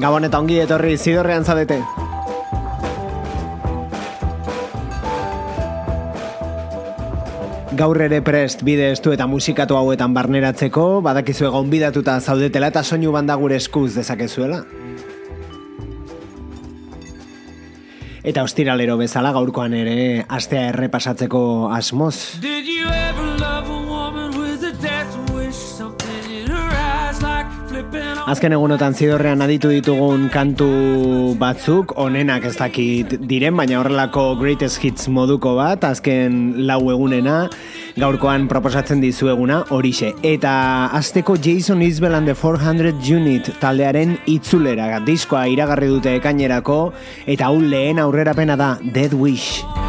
Gabon eta ongi etorri zidorrean zabete. Gaur ere prest bide estu eta musikatu hauetan barneratzeko, badakizu egon bidatuta zaudetela eta soinu banda gure eskuz dezakezuela. Eta ostiralero bezala gaurkoan ere astea errepasatzeko asmoz. Azken egunotan zidorrean aditu ditugun kantu batzuk, onenak ez dakit diren, baina horrelako greatest hits moduko bat, azken lau egunena, gaurkoan proposatzen dizueguna horixe. Eta azteko Jason Isbell and the 400 Unit taldearen itzulera, diskoa iragarri dute ekainerako, eta hau lehen aurrerapena da, Dead Wish.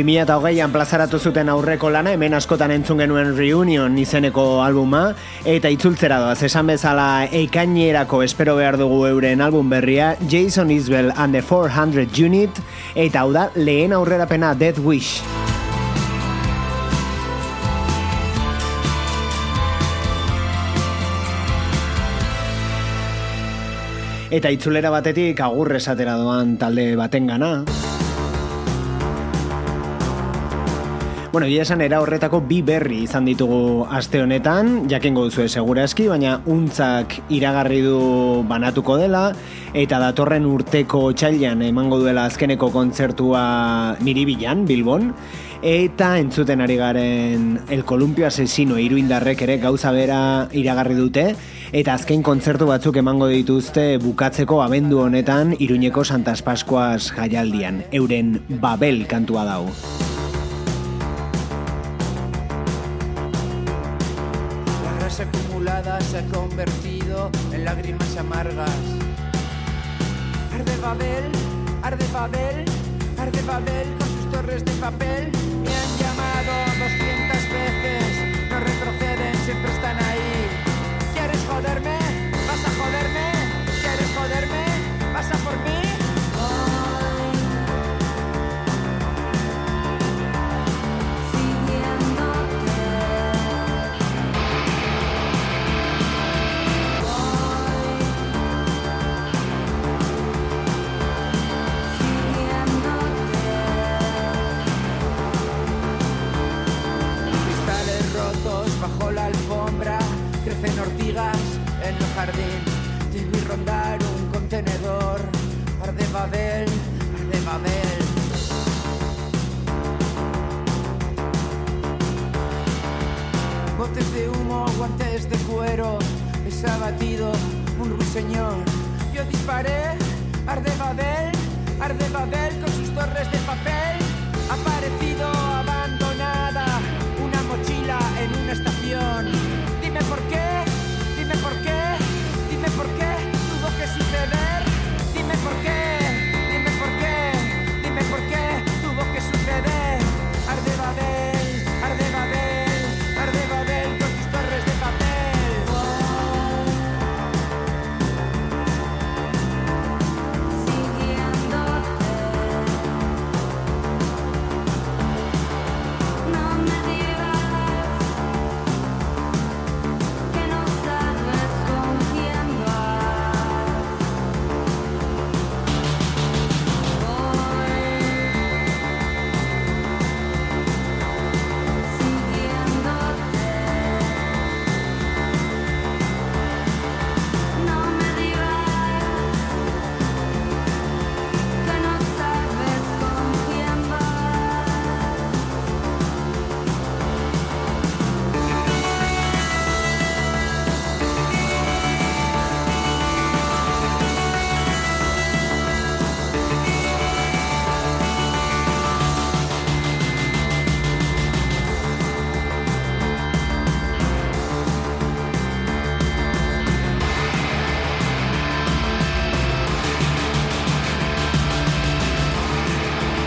2008an plazaratu zuten aurreko lana, hemen askotan entzun genuen Reunion izeneko albuma, eta itzultzera doaz, esan bezala ekainerako espero behar dugu euren album berria, Jason Isbell and the 400 Unit, eta hau da lehen aurrerapena Death Wish. Eta itzulera batetik agurre esatera doan talde baten Bueno, ia esan era horretako bi berri izan ditugu aste honetan, jakengo duzu segura eski, baina untzak iragarri du banatuko dela, eta datorren urteko txailan emango duela azkeneko kontzertua niri bilan, Bilbon, eta entzuten ari garen El Columpio Asesino iruindarrek ere gauza bera iragarri dute, eta azken kontzertu batzuk emango dituzte bukatzeko abendu honetan iruñeko Santas Pascuas jaialdian, euren Babel kantua dau. Se ha convertido en lágrimas amargas. Arde Babel, arde Babel, arde Babel con sus torres de papel. Me han llamado 200 veces, no retroceden, siempre están ahí. ¿Quieres joderme? ¿Vas a joderme? ¿Quieres joderme? ¿Vas a por mí? En el jardín. Te vi rondar un contenedor. Arde Babel, arde Babel. Botes de humo, guantes de cuero. Es abatido un ruiseñor. Yo disparé, arde Babel, arde Babel con sus torres de papel. Ha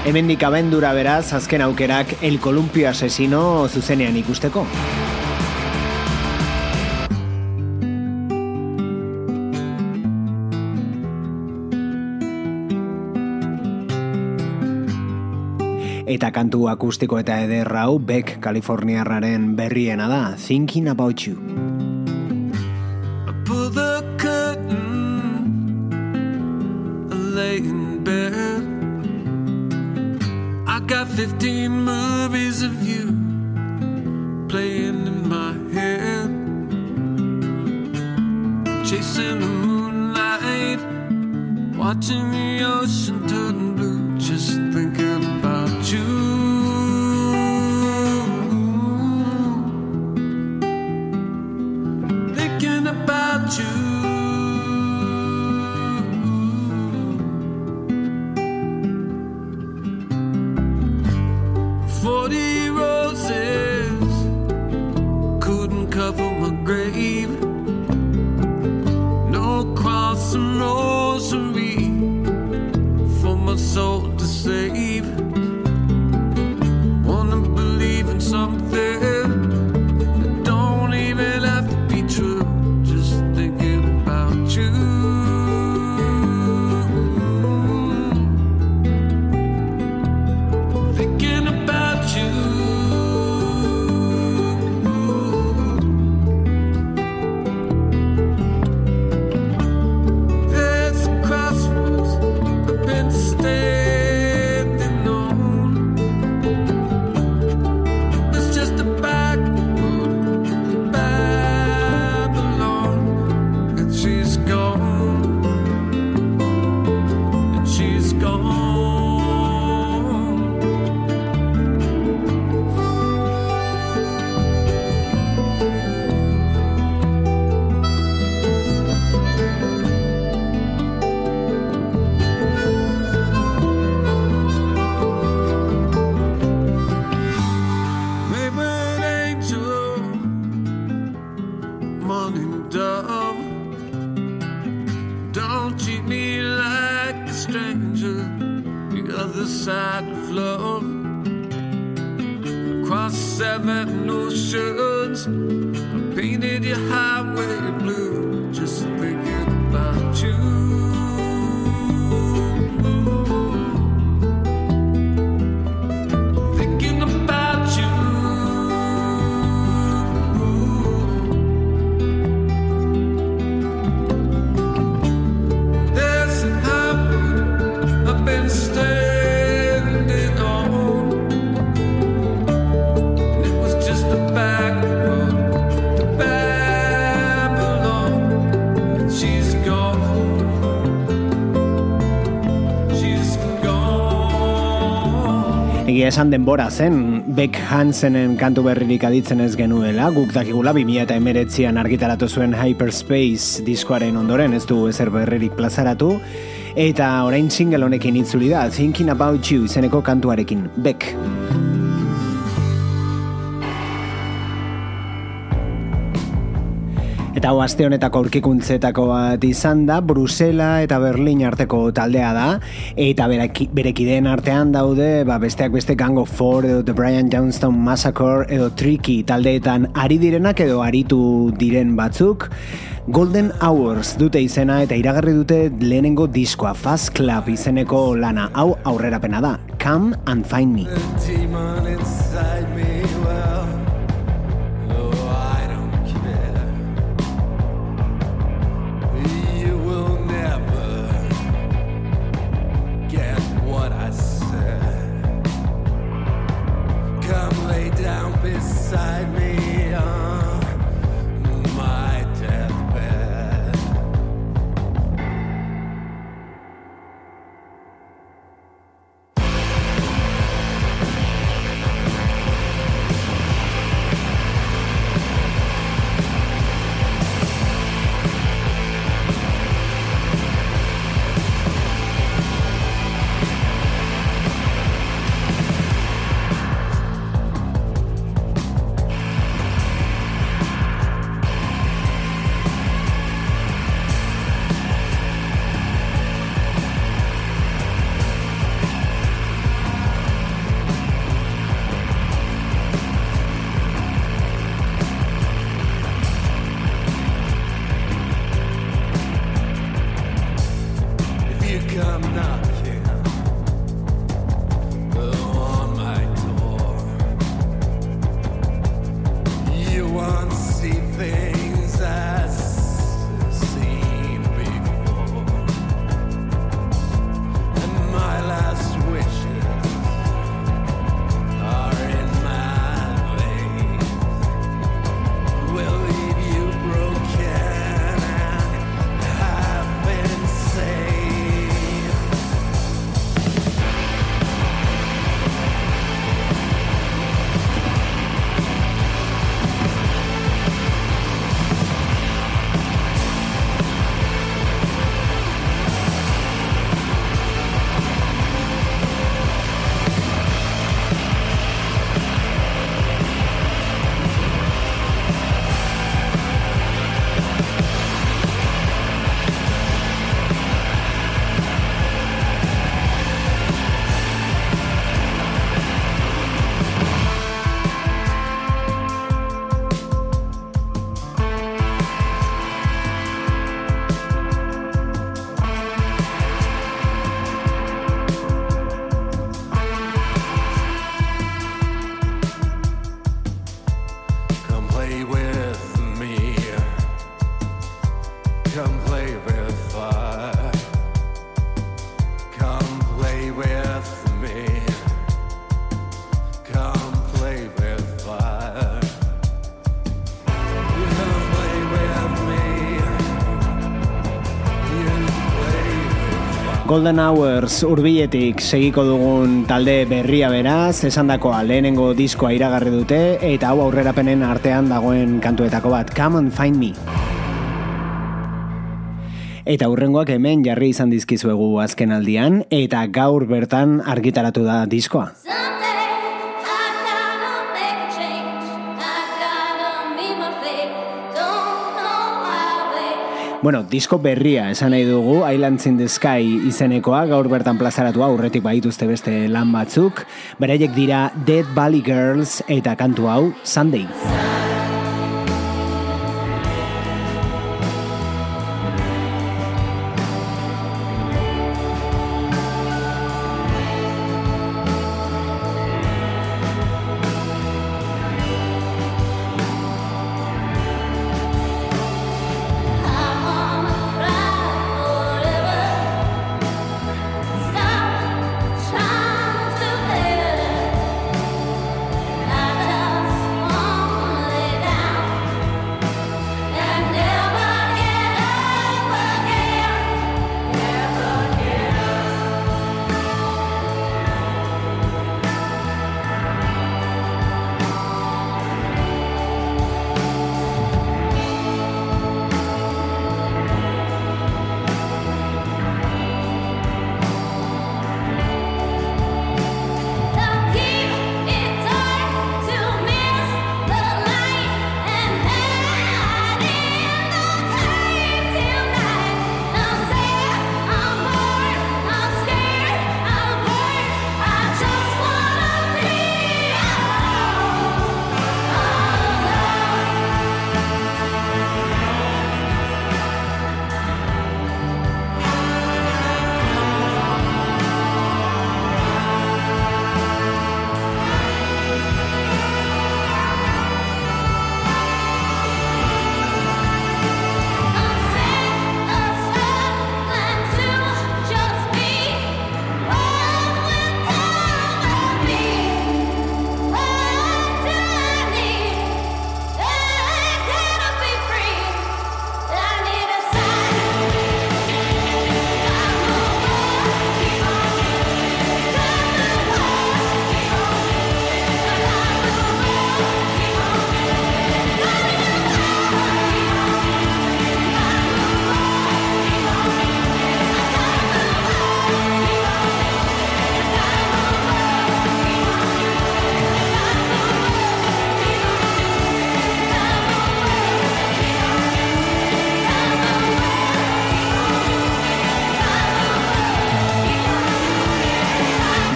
Hemendik abendura beraz, azken aukerak El Columpio Asesino zuzenean ikusteko. Eta kantu akustiko eta ederra hau Beck Kaliforniarraren berriena da, Thinking About You. 15 movies of you playing in my head, chasing the moonlight, watching the esan denbora zen, Beck Hansenen kantu berririk aditzen ez genuela, guk dakigula 2008an argitaratu zuen Hyperspace diskoaren ondoren ez du ezer berririk plazaratu, eta orain single honekin itzuli da, Thinking About You izeneko kantuarekin, Beck. Eta hau aste honetako aurkikuntzetako bat izan da, Brusela eta Berlin arteko taldea da, eta beraki- berekideen artean daude, ba, besteak beste Gang of Four edo The Brian Johnstone Massacre edo Tricky taldeetan ari direnak edo aritu diren batzuk, Golden Hours dute izena eta iragarri dute lehenengo diskoa Fast Club izeneko lana hau aurrerapena da. Come and find me. Golden Hours urbiletik segiko dugun talde berria beraz, esandakoa lehenengo diskoa iragarri dute, eta hau aurrerapenen artean dagoen kantuetako bat, Come and Find Me. Eta hurrengoak hemen jarri izan dizkizuegu azken aldian, eta gaur bertan argitaratu da diskoa. Bueno, disko berria esan nahi dugu, Islands in the Sky izenekoa, gaur bertan plazaratua, aurretik baituzte beste lan batzuk. Beraiek dira Dead Valley Girls eta kantu hau Sunday.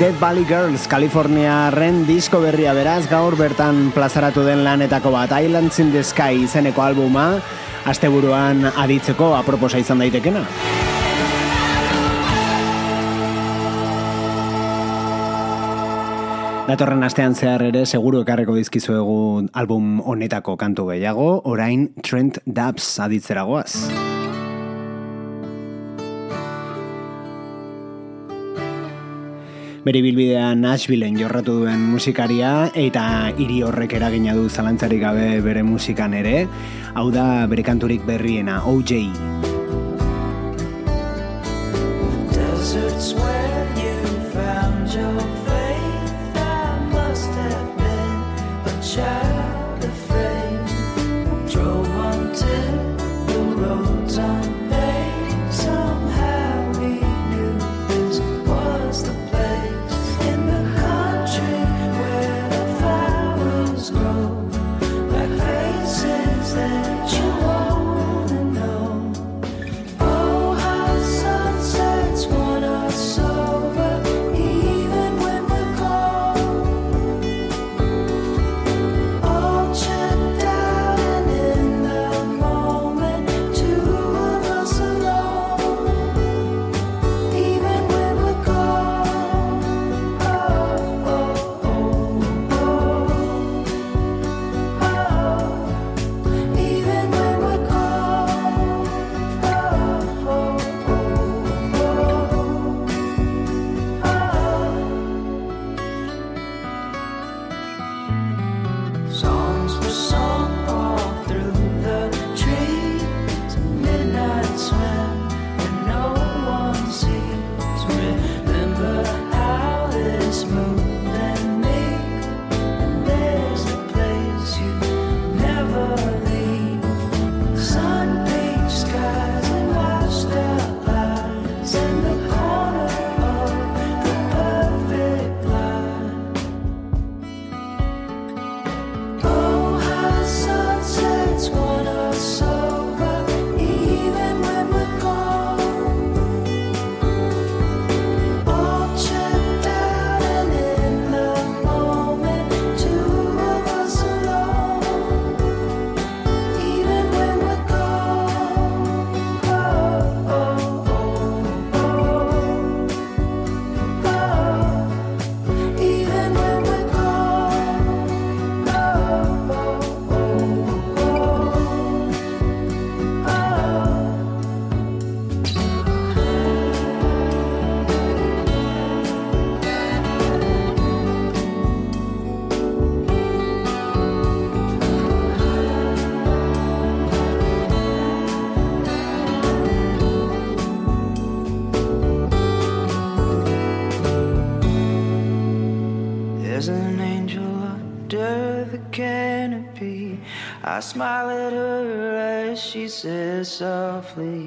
Dead Valley Girls, Kaliforniaren disko berria beraz, gaur bertan plazaratu den lanetako bat, Islands in the Sky izeneko albuma, asteburuan aditzeko aproposa izan daitekena. Datorren astean zehar ere seguru ekarreko dizkizuegu album honetako kantu gehiago, orain Trent Dubs aditzeragoaz. Bere bilbidean Nashvilleen jorratu duen musikaria eta hiri horrek eragina du zalantzarik gabe bere musikan ere, hau da bere kanturik berriena, OJ. She says softly,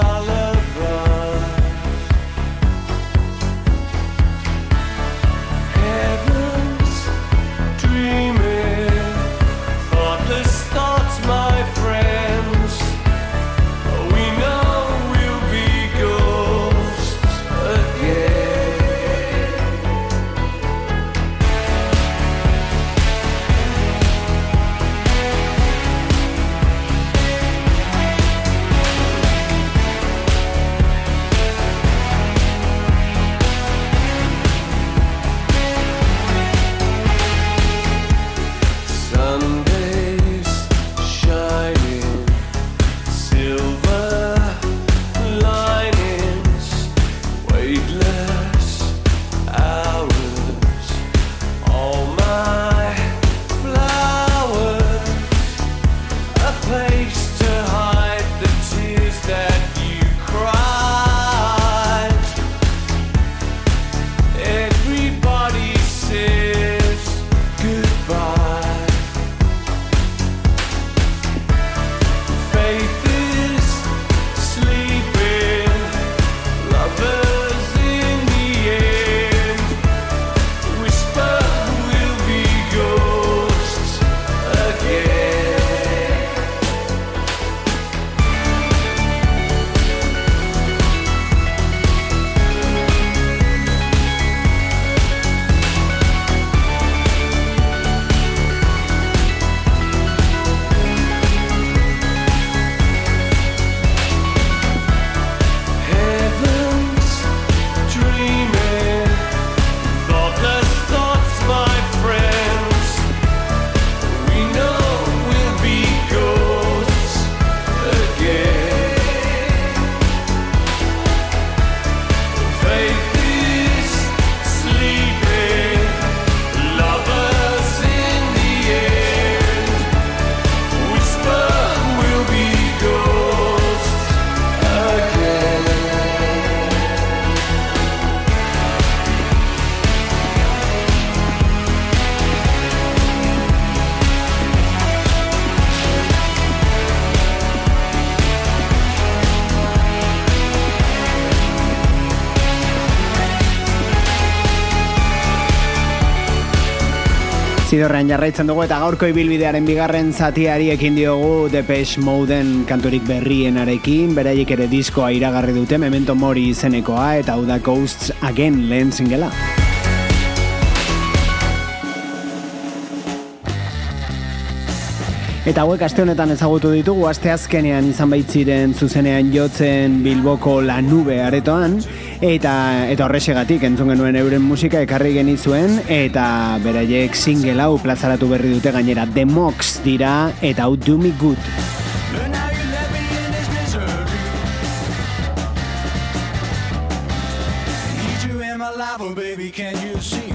dollars. Zidorrean jarraitzen dugu eta gaurko ibilbidearen bigarren zatiari ekin diogu Depeche Moden kanturik berrienarekin, beraiek ere diskoa iragarri dute Memento Mori izenekoa eta hau da Ghosts Again lehen zingela. Eta hauek aste honetan ezagutu ditugu aste azkenean izan baitziren zuzenean jotzen Bilboko La Nube aretoan eta eta horrexegatik entzun genuen euren musika ekarri genizuen eta beraiek single hau plazaratu berri dute gainera The Mox dira eta hau Do Me Good. Oh baby, can you see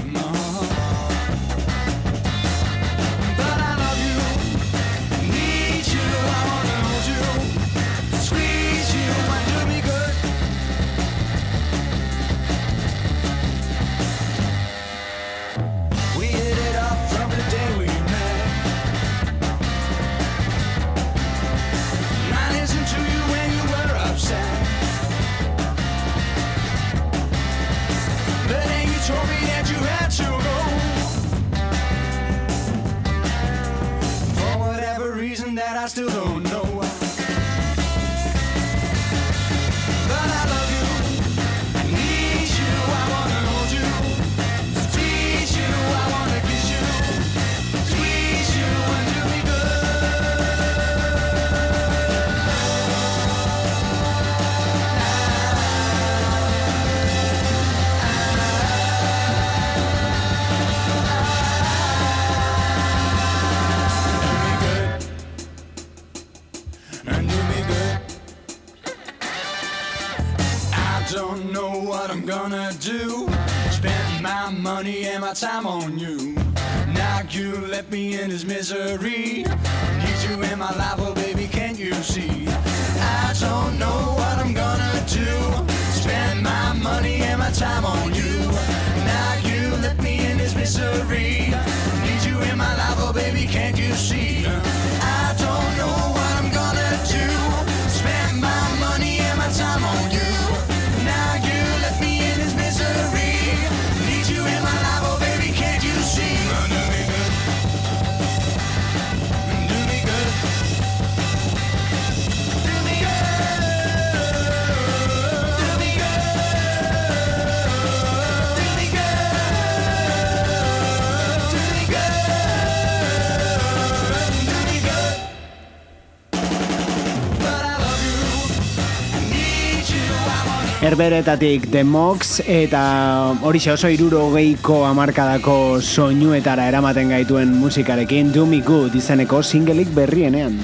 time on you. Now you let me in this misery. Herberetatik The Mox eta horixe oso iruro geiko amarkadako soinuetara eramaten gaituen musikarekin Do Me Good izeneko singleik berrienean.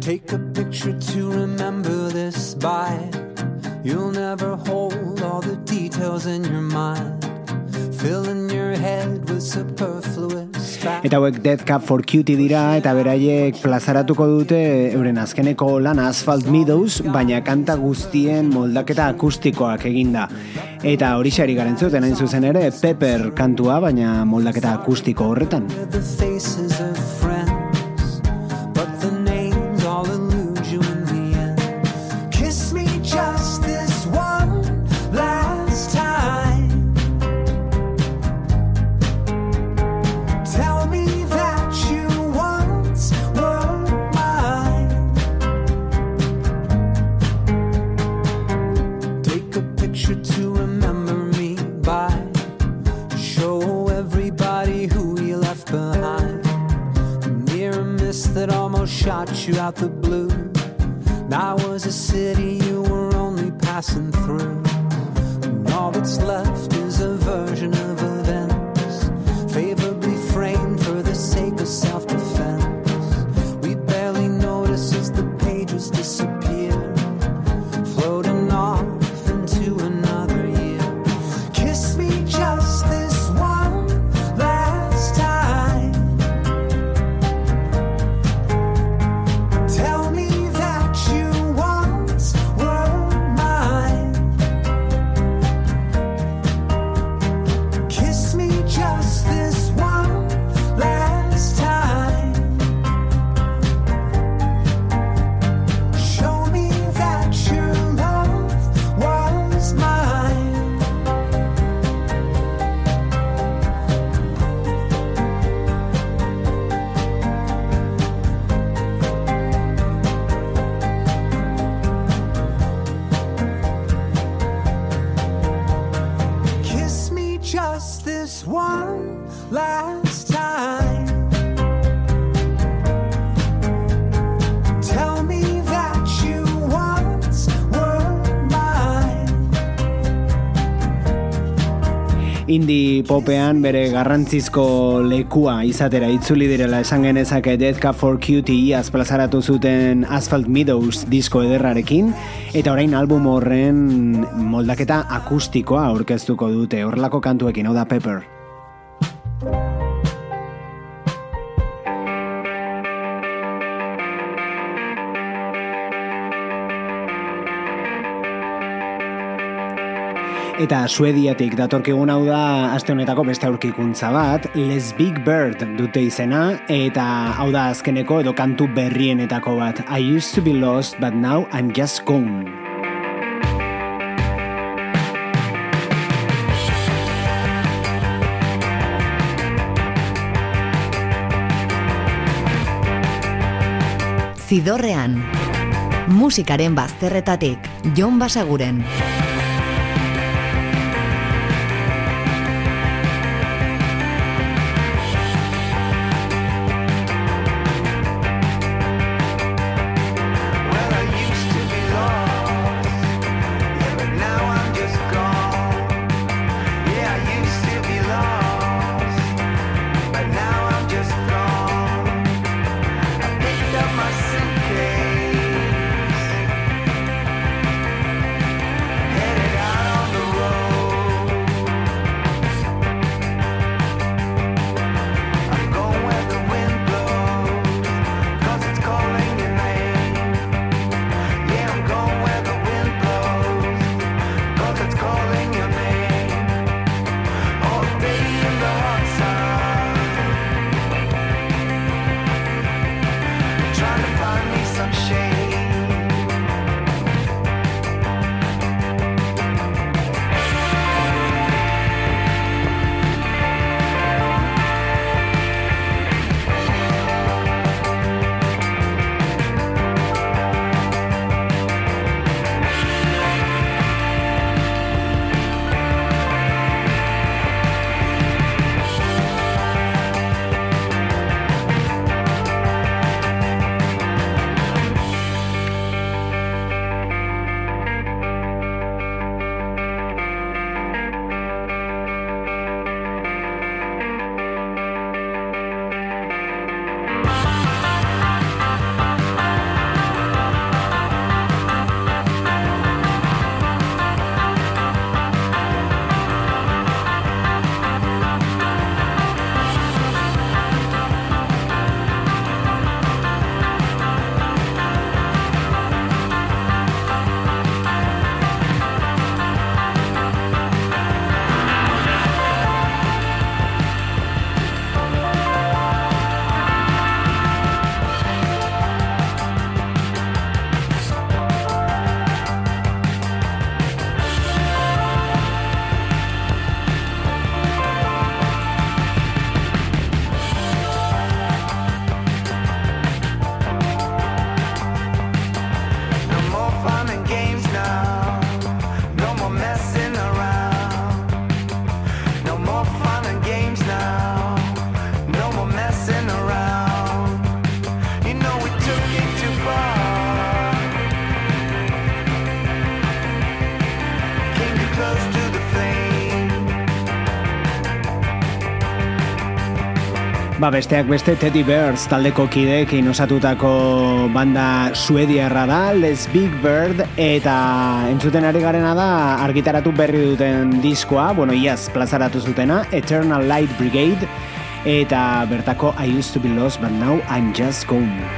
Take a picture to remember this by. You'll never hold all the details in your mind. Filling your head with superfluous. Eta hauek Death Cab for Cutie dira eta beraiek plazaratuko dute euren azkeneko lan Asphalt Meadows, baina kanta guztien moldaketa akustikoak eginda. Eta hori xari garen zuten hain zuzen ere Pepper kantua, baina moldaketa akustiko horretan. Out the blue. That was a city you were only passing through. Indie popean bere garrantzizko lekua izatera itzuli direla esan genezake Death Cab for Cutie iaz plazaratu zuten Asphalt Meadows disko ederrarekin eta orain album horren moldaketa akustikoa aurkeztuko dute horrelako kantuekin, hau da Pepper. Eta Suediatik datorkigun hau da aste honetako beste aurkikuntza bat, Les Big Bird dute izena, eta hau da azkeneko edo kantu berrienetako bat. I used to be lost, but now I'm just gone. Zidorrean. Musikaren bazterretatik, Jon Basaguren. Ba, besteak beste Teddy Bears taldeko kideekin osatutako banda suediarra da, Les Big Bird, eta entzuten ari garena da argitaratu berri duten diskoa, bueno, iaz plazaratu zutena, Eternal Light Brigade, eta bertako I used to be lost, but now I'm just gone.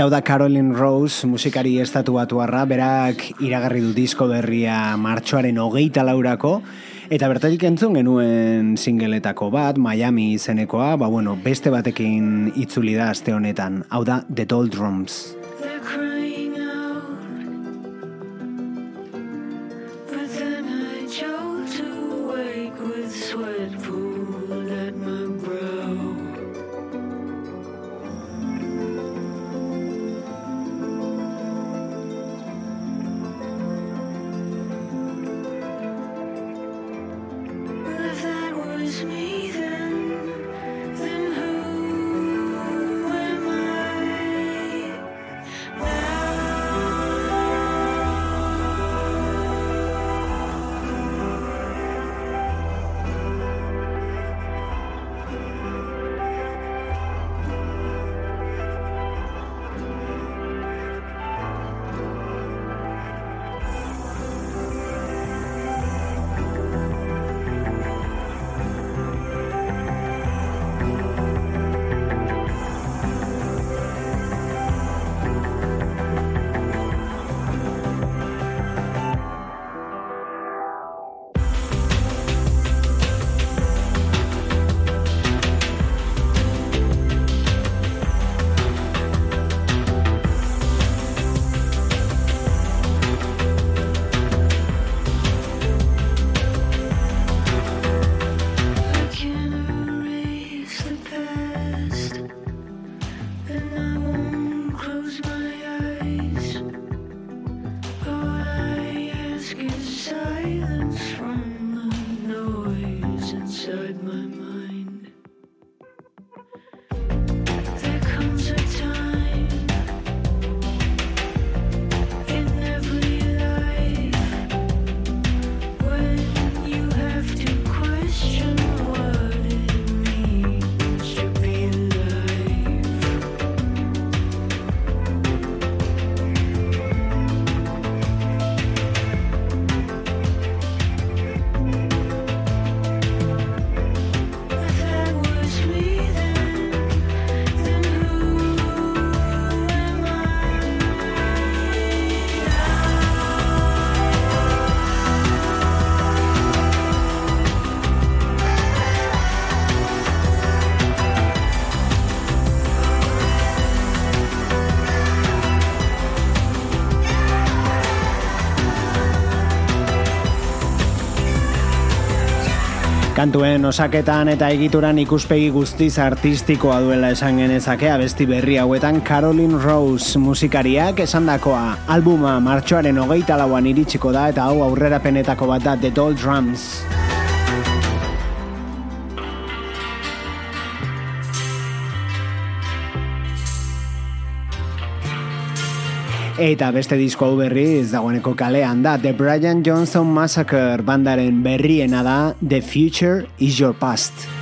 Eta hau da Caroline Rose, musikari estatuatuarra, berak iragarri du disko berria martxoaren hogeita laurako, eta bertatik entzun genuen singeletako bat, Miami izenekoa, ba bueno, beste batekin itzuli da aste honetan, hau da The Doldrums. They're Kantuen osaketan eta egituran ikuspegi guztiz artistikoa duela esan genezake abesti berri hauetan Caroline Rose musikariak esandakoa albuma martxoaren hogeita lauan iritsiko da eta hau aurrerapenetako bat da The Doll Drums. Eta beste disko hau berriz dagoeneko kalean da The Brian Johnson Massacre bandaren berriena da The Future is Your Past.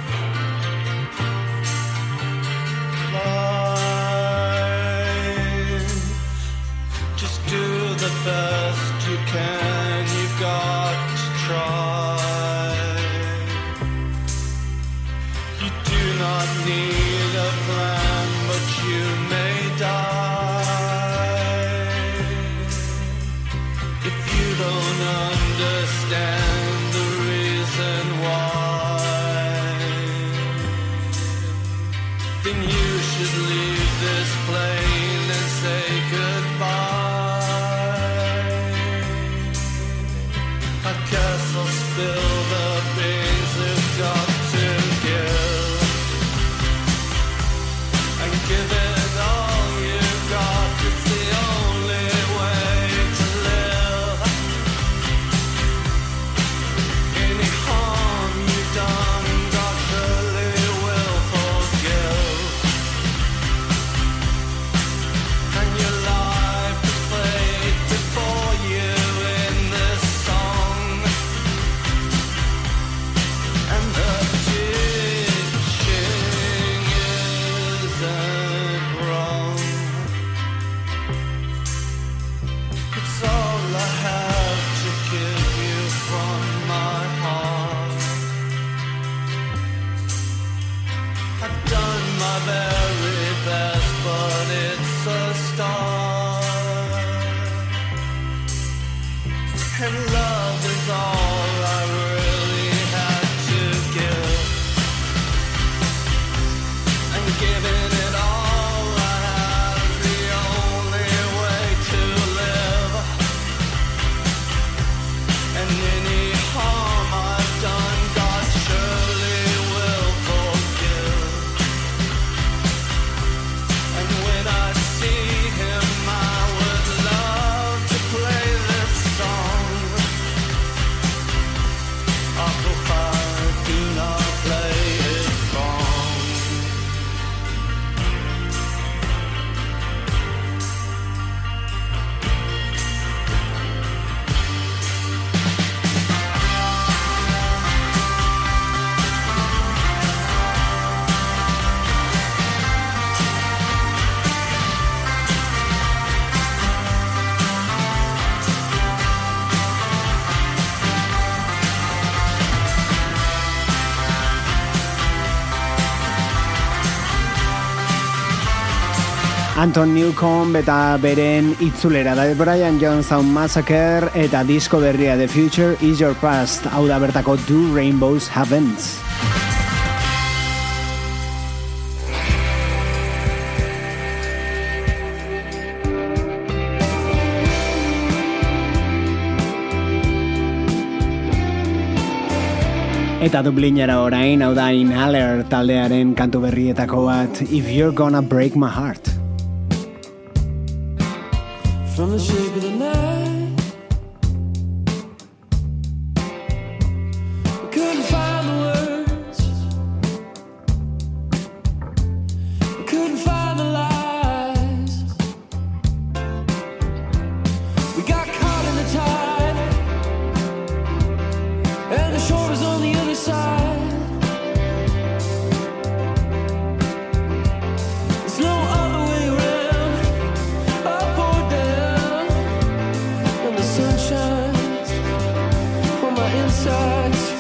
Anton Newcomb eta beren itzulera da Brian Johnson Massacre eta disko berria The Future is Your Past hau da bertako Do Rainbows Heavens. Eta Dublinera orain, hau da Inhaler taldearen kantu berrietako bat If You're Gonna Break My Heart. From the shape words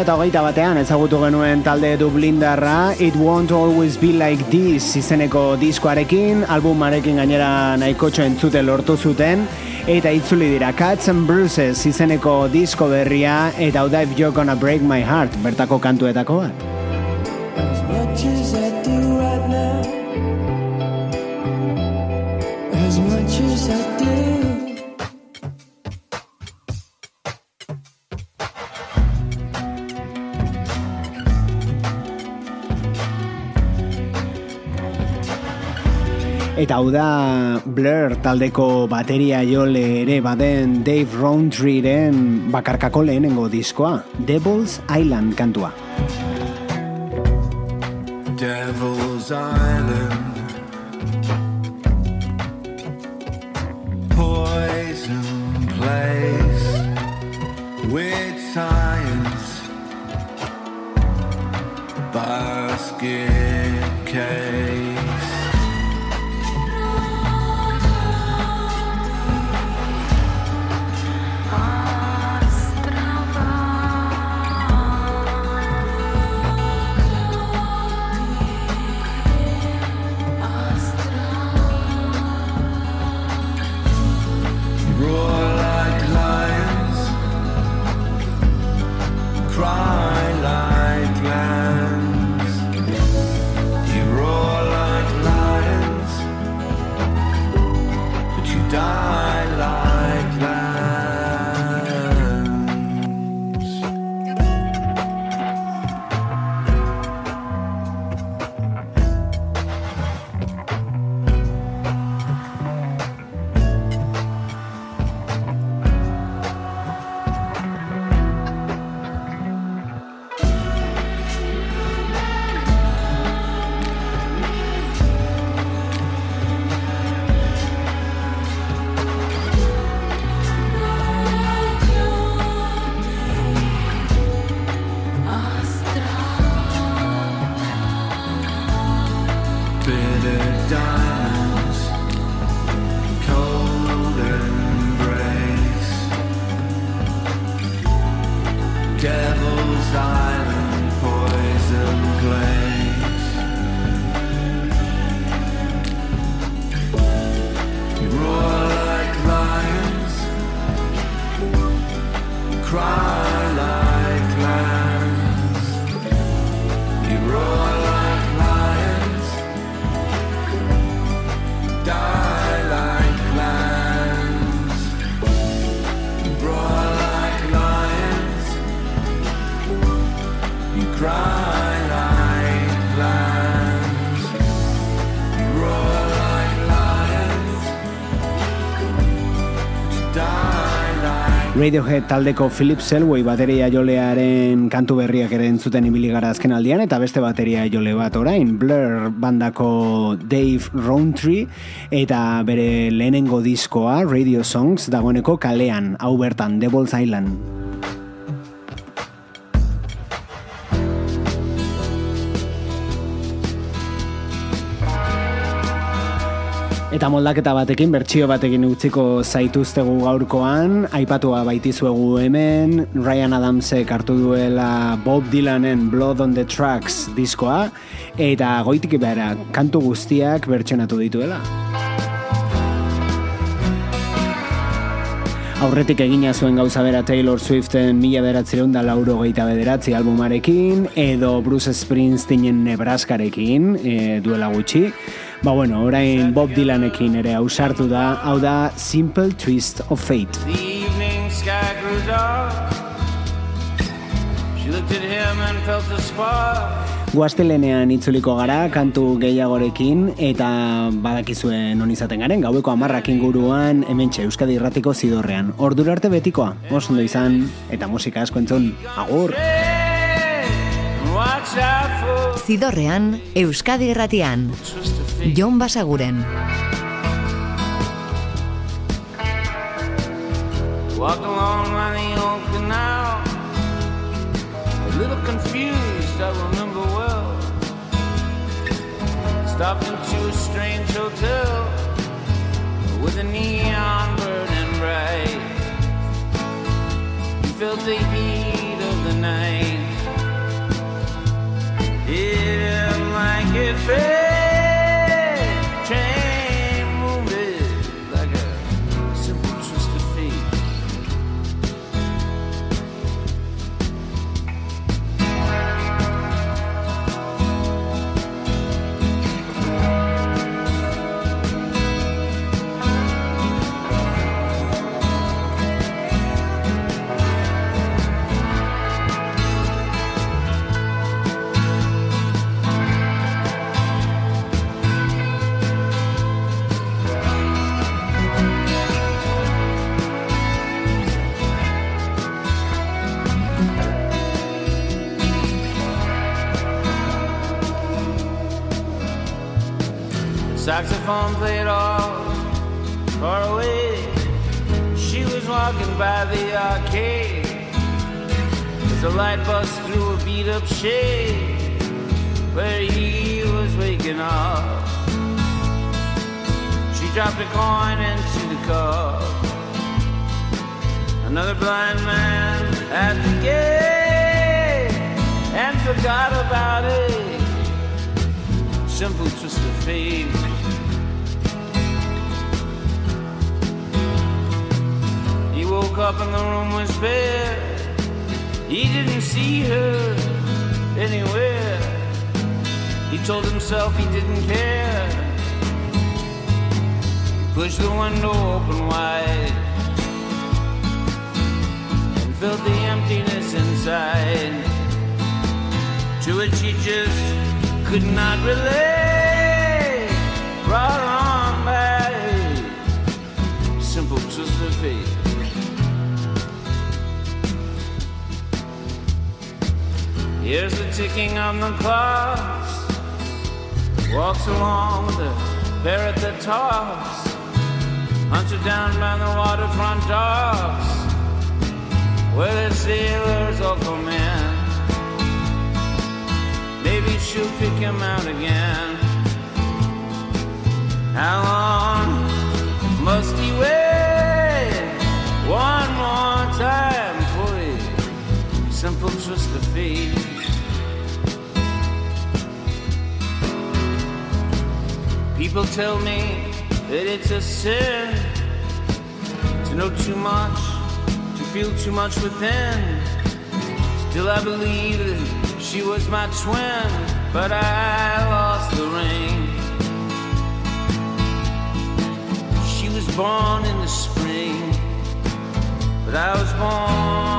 2008 batean ezagutu genuen talde Dublindarra It Won't Always Be Like This izeneko diskoarekin, albumarekin gainera nahikotxo entzute lortu zuten, eta itzuli dira Cuts and Bruises izeneko disko berria, eta hau da If You're Gonna Break My Heart, bertako kantuetako bat. Eta hau da Blur taldeko bateria jole ere baden Dave Roundtreeren bakarkako lehenengo diskoa, Devil's Island kantua. Devil's Island. Poison place with science. Basket case. Radiohead taldeko Philip Selway bateria jolearen kantu berriak ere entzuten ibili gara azken aldian, eta beste bateria jole bat orain, Blur bandako Dave Rowntree, eta bere lehenengo diskoa, Radio Songs, dagoeneko kalean, hau bertan, Devil's Island. Eta moldaketa batekin, bertsio batekin utziko zaituztegu gaurkoan, aipatua baitizuegu hemen, Ryan Adamsek hartu duela Bob Dylanen Blood on the Tracks diskoa, eta goitik behara, kantu guztiak bertsionatu dituela. Aurretik egina zuen gauza bera Taylor Swiften mila beratzireun da lauro geita bederatzi albumarekin, edo Bruce Springsteenen Nebraskarekin e, duela gutxi. Ba bueno, orain Bob Dylanekin ere ausartu da, hau da Simple Twist of Fate. The evening sky grew dark. She looked at him and felt a spark. Guastelenean itzuliko gara kantu gehiagorekin eta badakizuen non izaten garen gaueko amarrak inguruan hementxe Euskadi Irratiko zidorrean. Ordura arte betikoa, oso ondo izan eta musika asko entzun. Agur! Zidorrean, Euskadi Irratian. Jon Basaguren. Walked along by the old canal. A little confused, I remember well. Stopped into a strange hotel with a neon burning bright. You felt the heat of the night. Didn't like it fade. Saxophone played off far away. She was walking by the arcade as the light bust through a beat up shade where he was waking up. She dropped a coin into the cup. Another blind man at the gate and forgot about it simple twist of fate. Up and the room was bare. He didn't see her anywhere. He told himself he didn't care. He pushed the window open wide and felt the emptiness inside to which he just could not relate. Brought on by simple twist of fate. Here's the ticking on the clocks. Walks along with a parrot that talks. Hunted down by the waterfront docks, where the sailors all come in. Maybe she'll pick him out again. How long must he wait? One more time for a simple twist of fate. People tell me that it's a sin to know too much, to feel too much within. Still, I believe that she was my twin, but I lost the ring. She was born in the spring, but I was born